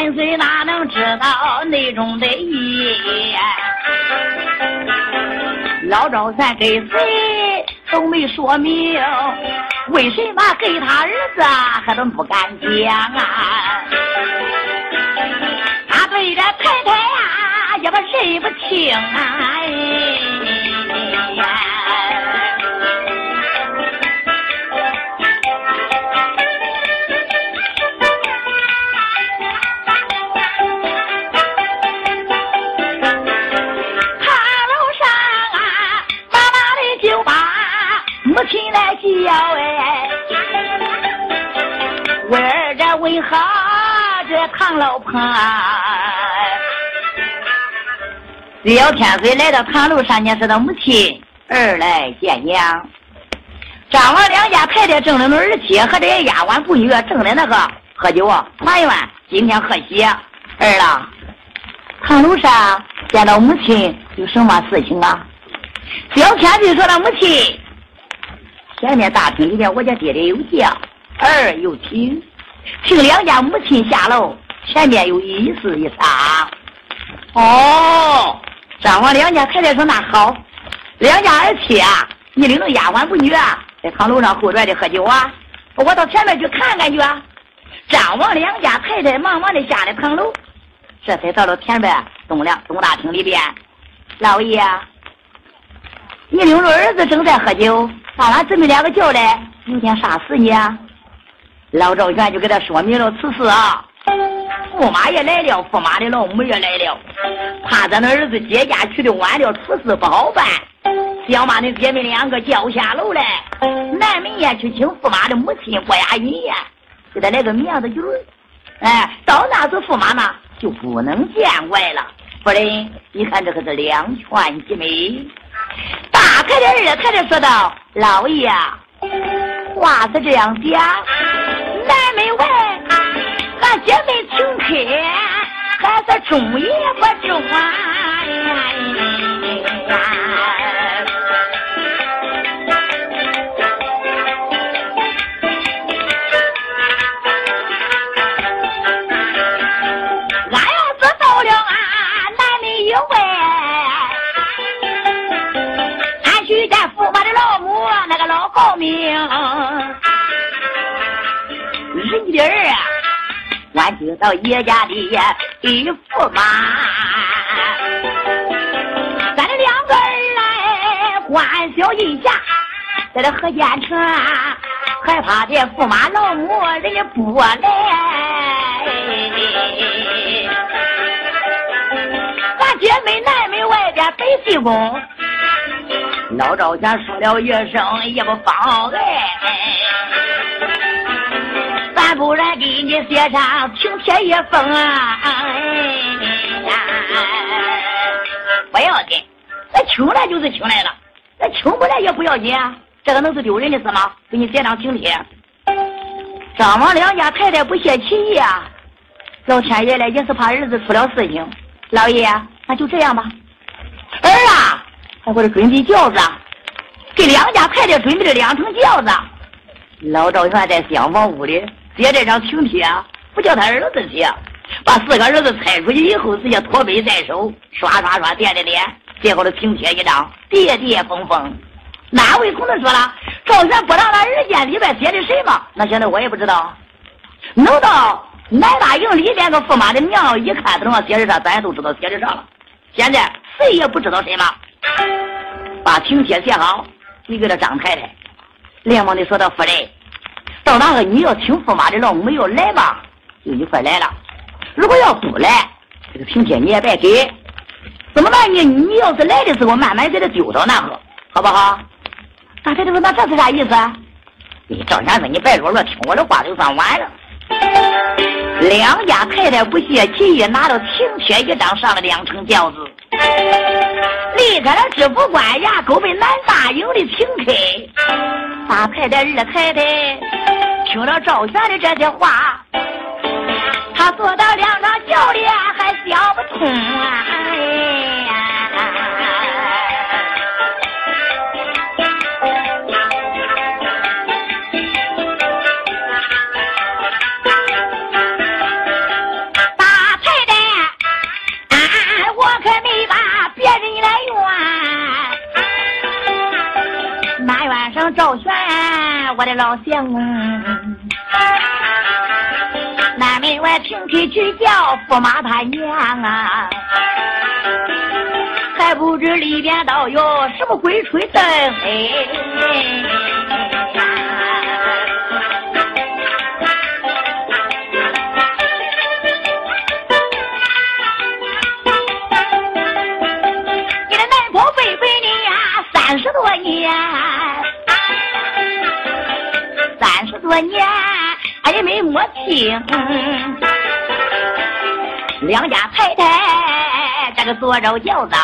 小天岁哪能知道内中的意？老赵三给谁都没说明，为什么给他儿子还都不敢讲啊？他对着太太呀也不认不清啊！为何这唐老婆？小天岁来到唐楼上，你说他母亲儿来见娘。张王两家太太正的那儿媳和这些丫鬟妇女正在那个喝酒团圆，今天贺喜。儿啊，唐楼上见到母亲有什么事情啊？小天岁说：“他母亲。”前面大厅里面，我家爹爹有叫，儿有请，请两家母亲下楼。前面有一事一商。哦，张王两家太太说那好，两家儿妻啊，你领着丫鬟妇女啊，在堂楼上后院里喝酒啊，我到前面去看看去啊。张王两家太太忙忙的下了堂楼，这才到了前边东梁东大厅里边。老爷，你领着儿子正在喝酒。把俺姊妹两个叫来，有件啥事呢？老赵全就给他说明了此事啊。驸马也来了，驸马的老母也来了，怕咱的儿子接驾去的晚了，出事不好办，想把那姐妹两个叫下楼来。南门也，去请驸马的母亲郭雅云呀，给他来个面子局哎，到那时驸马呢就不能见外了。夫人，你看这可是两全其美。大太太、二太太说道：“老爷，话是这样讲，南门外俺姐妹请客，还是中也不中啊？”，到爷家的一驸马，咱两个儿来欢笑一下，在这河间城，害怕这驸马老母人家不来，咱姐妹南门外边北西宫。老赵家说了一声也不妨碍，咱不然给你写上请帖一封啊！不要紧，那请来就是请来了，那请不来也不要紧啊！这个能是丢人的事吗？给你写张请帖。张王两家太太不泄其意啊！老天爷来也是怕儿子出了事情，老爷，那就这样吧，儿啊！还给他准备轿子，给两家太太准备了两层轿子。老赵全在厢房屋里写这张请帖，不叫他儿子写，把四个儿子猜出去以后，直接托杯在手，刷刷刷点点点，写好了请帖一张，叠叠封封。哪位同志说了？赵全不让他儿见里边写的什么？那现在我也不知道。能到南大营里边个驸马的娘一看，都上写的啥，咱也都知道写的啥了。现在谁也不知道什么。把请帖写好，你给他张太太，连忙的说道：“夫人，到那个你要听驸马的老母要来嘛，就一块来了；如果要不来，这个请帖你也白给。怎么办呢？你要是来的时候，慢慢给他丢到那个，好不好？”大太太说：“那这是啥意思？”你赵先生，你别啰啰，听我的话就算完了。两家太太不屑其意，拿到请帖一张，上了两层轿子。离开了知府官衙，狗奔南大营的请客。大太太、二太太听了赵玄的这些话，他坐到两张轿里还想不通啊。哎呀，大太太，啊，我可没把别人来怨。马原上赵玄，我的老相公。平地去叫驸马他娘啊，还不知里边都有什么鬼吹灯哎！你的奶婆背背你呀，三十多年，三十多年。俺也没摸清，两家太太这个坐着轿子，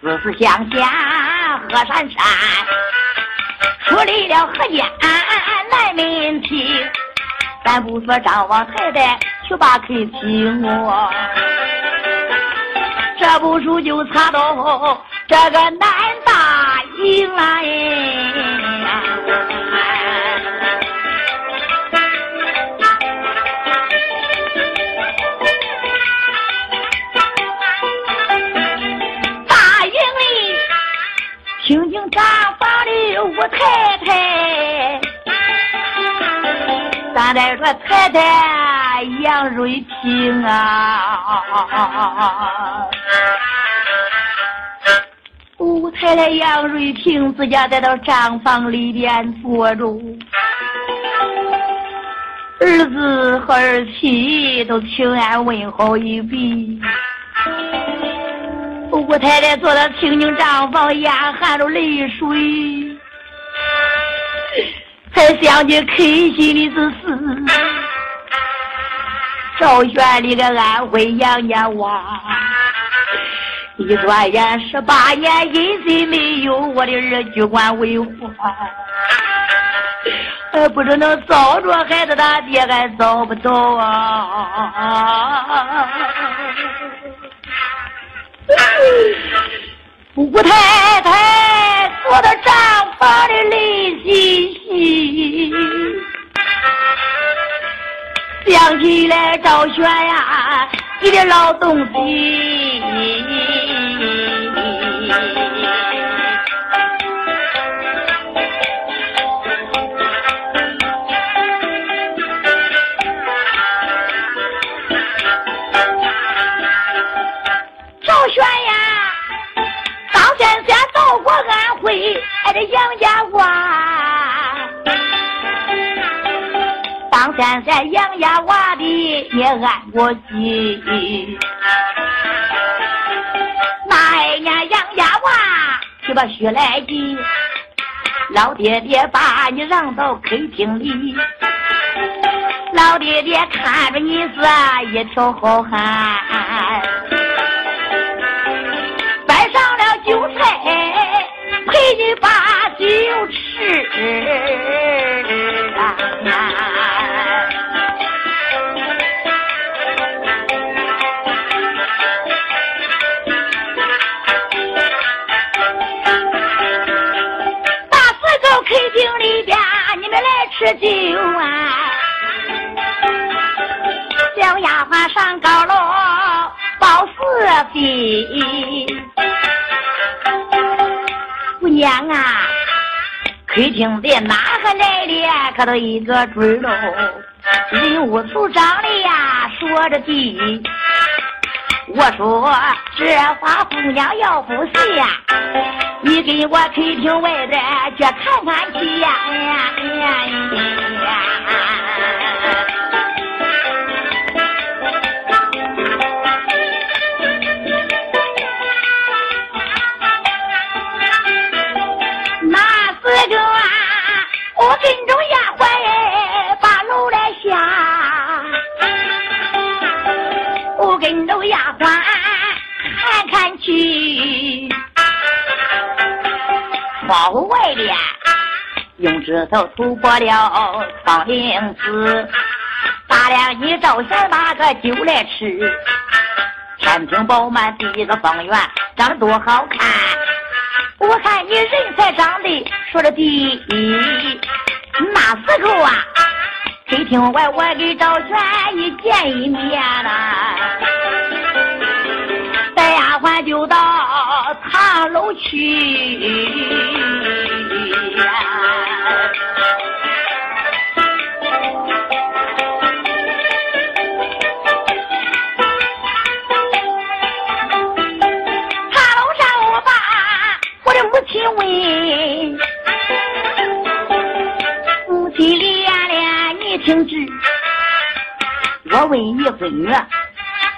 四四相相河山山，处理了何家难门庭，咱不说张王太太去把客请我，这不书就查到这个南大营哎。咱再说太太杨瑞平啊，吴太太杨瑞平自家在到账房里边坐着，儿子和儿媳都请安问候一笔。吴太太坐到清静帐房，眼含着泪水，才想起开心的是事。赵玄里个安徽杨家洼，一转眼十八年，音信没有，我的儿举官为官，还不知能找着孩子他爹，还找不着啊！吴太太坐在帐房里泪淅你。想起来赵玄呀，你的老东西。赵玄呀，张三先到过安徽，俺的杨家。站在杨家娃的也安过心。那一年杨家娃去把雪来急，老爹爹把你让到客厅里，老爹爹看着你是一条好汉，是非。娘啊，客厅里哪个来的？可都一个准喽。人物组长的呀，说着的。我说这话姑娘要不信呀，你跟我客厅外边去看看去呀。哎呀，哎呀，哎呀用指头涂破了窗棂子。大梁一照下，拿个酒来吃。天庭饱满，第一个方圆，长得多好看。我看你人才长得说的第一。那时候啊，客厅外我跟赵全一见一面呐，带丫鬟就到。堂楼去，闺女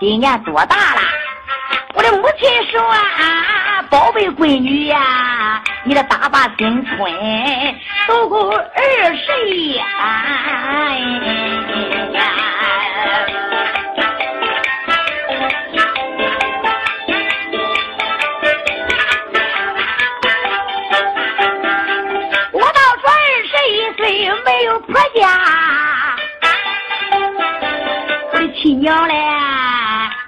今年多大了？我的母亲说啊，宝贝闺女呀，你的打把新春都够二十呀。没娘嘞，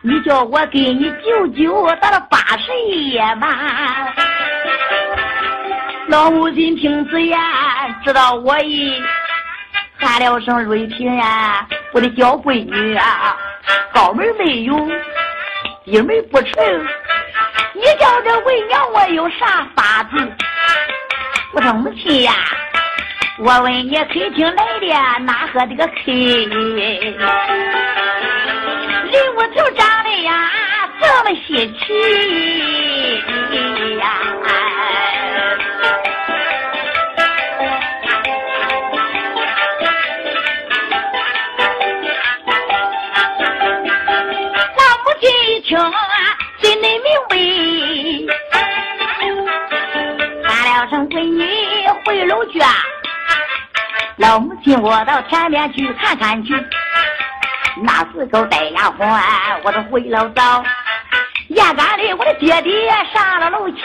你叫我给你舅舅到了八十一嘛。老母亲听此言，知道我已，喊了声瑞平呀，我的小闺女啊，高门没有，低门不成，你叫这为娘我有啥法子？我说母亲呀。我问你，客厅来的哪个这个客？一起呀？老母亲一听，心里明白，喊了声闺女回楼去。老母亲，我到前面去看看去。那时候带丫鬟，我都回了早。眼干的，我的爹爹上了楼去。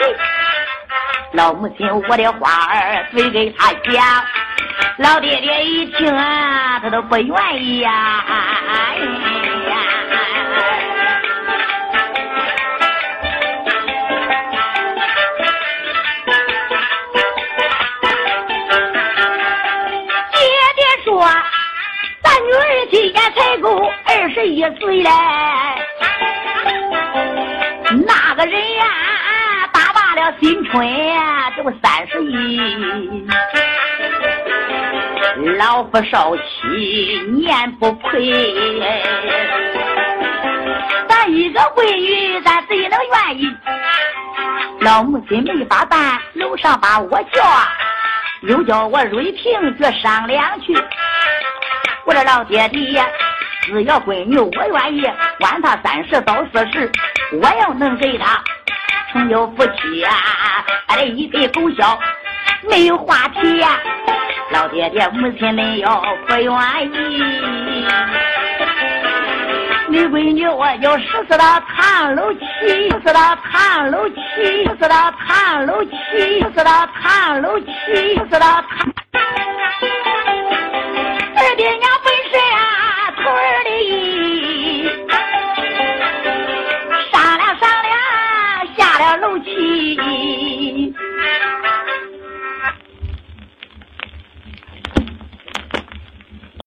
老母亲，我的话儿对给他讲。老爹爹一听啊，他都不愿意呀。哎春呀，这不三十一，老夫少妻年不亏，咱一个闺女，咱谁能愿意？老母亲没法办，楼上把我叫，又叫我瑞平去商量去。我的老爹爹，只要闺女我愿意，管他三十到四十，我要能给他成了夫妻啊，俺这一对狗笑，没有话题呀。老爹爹母亲们要不愿意，你闺女我就实施到唐楼起，实施到唐楼起，实施到唐楼起，实施到唐楼起，实施到唐。二爹娘